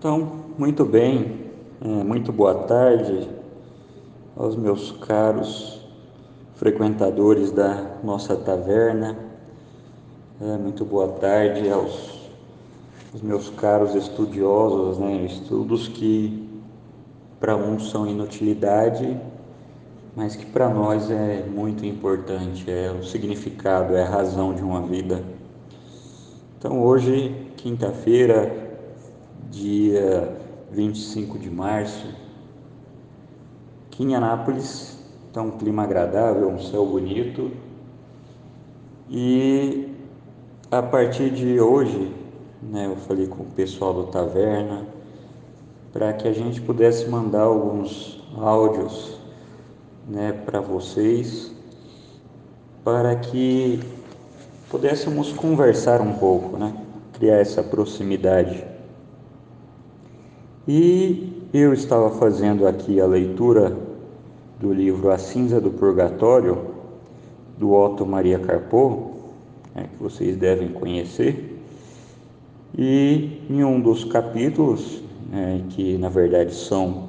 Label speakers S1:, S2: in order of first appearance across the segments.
S1: Então, muito bem, é, muito boa tarde aos meus caros frequentadores da nossa taverna. É, muito boa tarde aos, aos meus caros estudiosos, né? estudos que para uns são inutilidade, mas que para nós é muito importante, é o significado, é a razão de uma vida. Então, hoje, quinta-feira, dia 25 de março. Aqui em Anápolis está um clima agradável, um céu bonito. E a partir de hoje, né, eu falei com o pessoal do Taverna para que a gente pudesse mandar alguns áudios né, para vocês, para que pudéssemos conversar um pouco, né, criar essa proximidade. E eu estava fazendo aqui a leitura do livro A Cinza do Purgatório, do Otto Maria Carpo, né, que vocês devem conhecer. E em um dos capítulos, né, que na verdade são,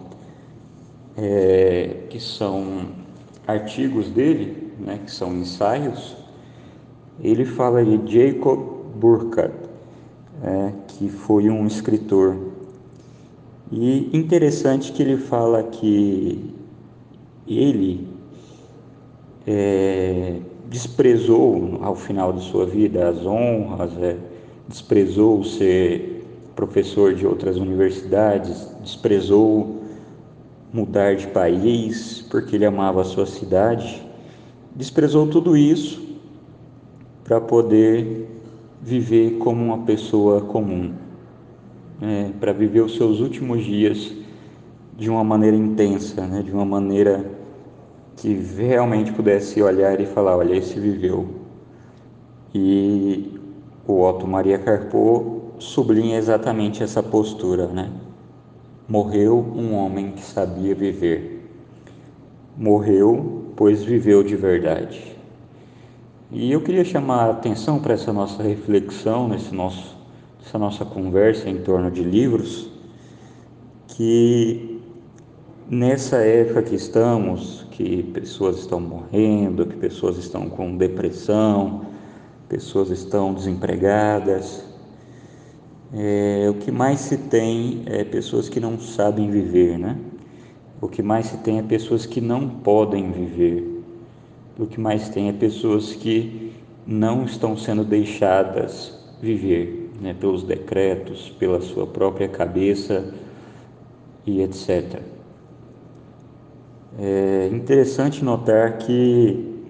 S1: é, que são artigos dele, né, que são ensaios, ele fala de Jacob Burckhardt, é, que foi um escritor e interessante que ele fala que ele é, desprezou ao final de sua vida as honras, é, desprezou ser professor de outras universidades, desprezou mudar de país porque ele amava a sua cidade, desprezou tudo isso para poder viver como uma pessoa comum é, para viver os seus últimos dias de uma maneira intensa, né? de uma maneira que realmente pudesse olhar e falar: olha, esse viveu. E o Otto Maria Carpo sublinha exatamente essa postura, né? Morreu um homem que sabia viver. Morreu, pois viveu de verdade. E eu queria chamar a atenção para essa nossa reflexão, nesse nosso essa nossa conversa em torno de livros, que nessa época que estamos, que pessoas estão morrendo, que pessoas estão com depressão, pessoas estão desempregadas, é, o que mais se tem é pessoas que não sabem viver, né? O que mais se tem é pessoas que não podem viver. O que mais tem é pessoas que não estão sendo deixadas viver né, pelos decretos, pela sua própria cabeça e etc. É interessante notar que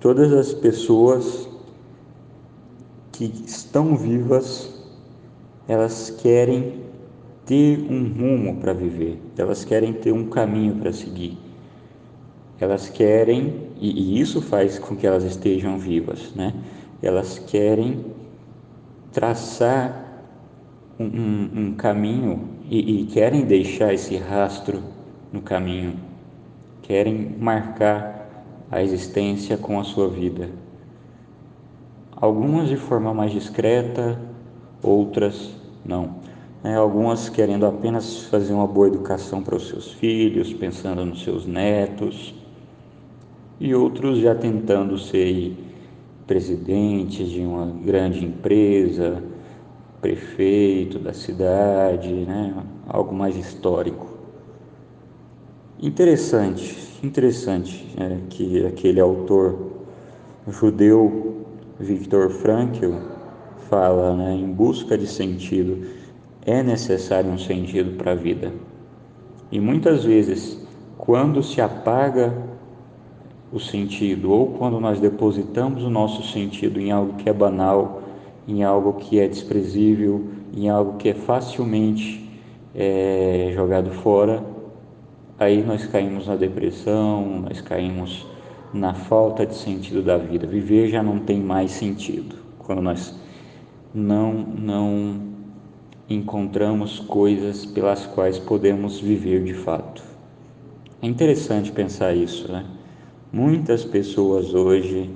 S1: todas as pessoas que estão vivas, elas querem ter um rumo para viver, elas querem ter um caminho para seguir. Elas querem, e, isso faz com que elas estejam vivas, né? Elas querem traçar um, um, caminho e, e querem deixar esse rastro no caminho, querem marcar a existência com a sua vida. Algumas de forma mais discreta, outras não. É, algumas querendo apenas fazer uma boa educação para os seus filhos, pensando nos seus netos, e outros já tentando ser presidente de uma grande empresa, prefeito da cidade, né? algo mais histórico. Interessante, interessante é, que aquele autor judeu Viktor Frankl fala, né, em busca de sentido, é necessário um sentido para a vida. E muitas vezes, quando se apaga o sentido, ou quando nós depositamos o nosso sentido em algo que é banal, em algo que é desprezível, em algo que é facilmente é, jogado fora, aí nós caímos na depressão, nós caímos na falta de sentido da vida. Viver já não tem mais sentido quando nós não não encontramos coisas pelas quais podemos viver de fato. É interessante pensar isso, né? Muitas pessoas hoje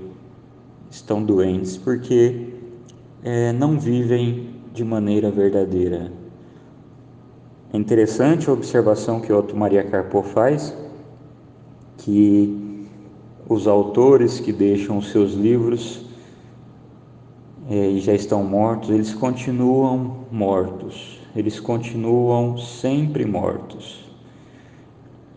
S1: estão doentes porque é, não vivem de maneira verdadeira. É interessante a observação que Otto Maria Carpo faz, que os autores que deixam os seus livros é, e já estão mortos, eles continuam mortos, eles continuam sempre mortos.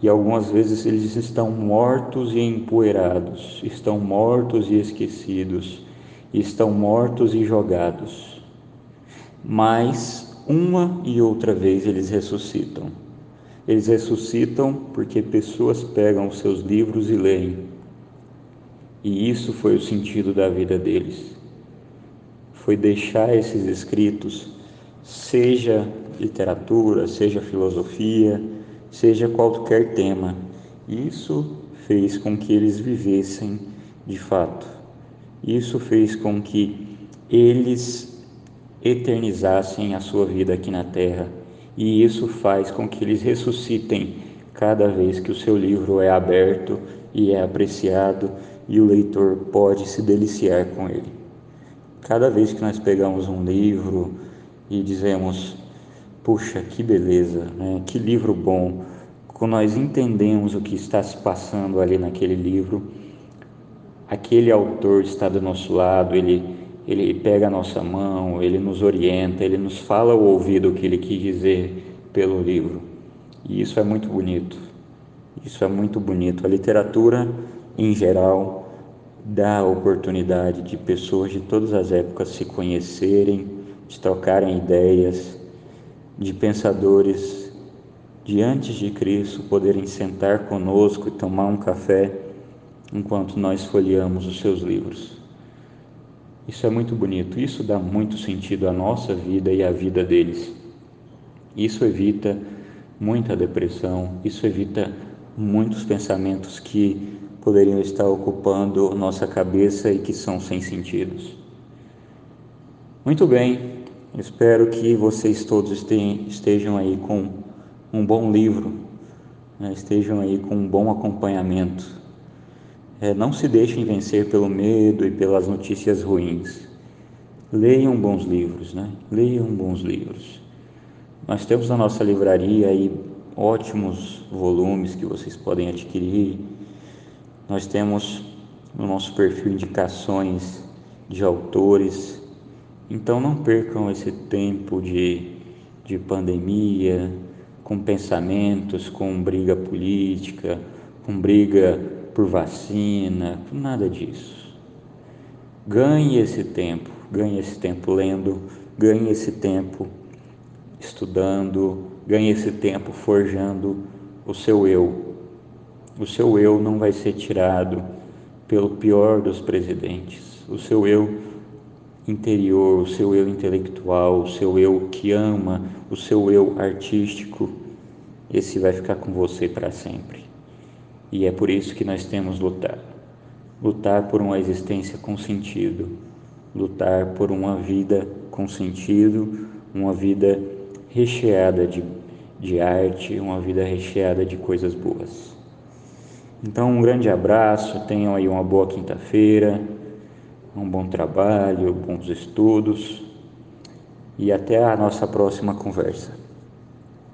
S1: E algumas vezes eles estão mortos e empoeirados, estão mortos e esquecidos, estão mortos e jogados. Mas uma e outra vez eles ressuscitam. Eles ressuscitam porque pessoas pegam os seus livros e leem. E isso foi o sentido da vida deles foi deixar esses escritos, seja literatura, seja filosofia, seja qualquer tema. Isso fez com que eles vivessem de fato. Isso fez com que eles eternizassem a sua vida aqui na terra. E isso faz com que eles ressuscitem cada vez que o seu livro é aberto e é apreciado e o leitor pode se deliciar com ele. Cada vez que nós pegamos um livro e dizemos, puxa, que beleza, né? que livro bom, quando nós entendemos o que está se passando ali naquele livro, aquele autor está do nosso lado, ele, ele pega a nossa mão, ele nos orienta, ele nos fala ao ouvido o que ele quis dizer pelo livro. E isso é muito bonito. Isso é muito bonito. A literatura, em geral, dá a oportunidade de pessoas de todas as épocas se conhecerem, de trocarem ideias, de pensadores de antes de Cristo poderem sentar conosco e tomar um café enquanto nós folheamos os seus livros. Isso é muito bonito, isso dá muito sentido à nossa vida e à vida deles. Isso evita muita depressão, isso evita muitos pensamentos que poderiam estar ocupando nossa cabeça e que são sem sentidos. Muito bem, espero que vocês todos estejam aí com um bom livro, né? estejam aí com um bom acompanhamento. É, não se deixem vencer pelo medo e pelas notícias ruins. Leiam bons livros, né? Leiam bons livros. Nós temos na nossa livraria aí ótimos volumes que vocês podem adquirir nós temos no nosso perfil indicações de autores, então não percam esse tempo de, de pandemia, com pensamentos, com briga política, com briga por vacina, nada disso. Ganhe esse tempo, ganhe esse tempo lendo, ganhe esse tempo estudando, ganhe esse tempo forjando o seu eu o seu eu não vai ser tirado pelo pior dos presidentes. O seu eu interior, o seu eu intelectual, o seu eu que ama, o seu eu artístico, esse vai ficar com você para sempre. E é por isso que nós temos lutar. Lutar por uma existência com sentido, lutar por uma vida com sentido, uma vida recheada de, de arte, uma vida recheada de coisas boas. Então, um grande abraço, tenham aí uma boa quinta-feira, um bom trabalho, bons estudos e até a nossa próxima conversa.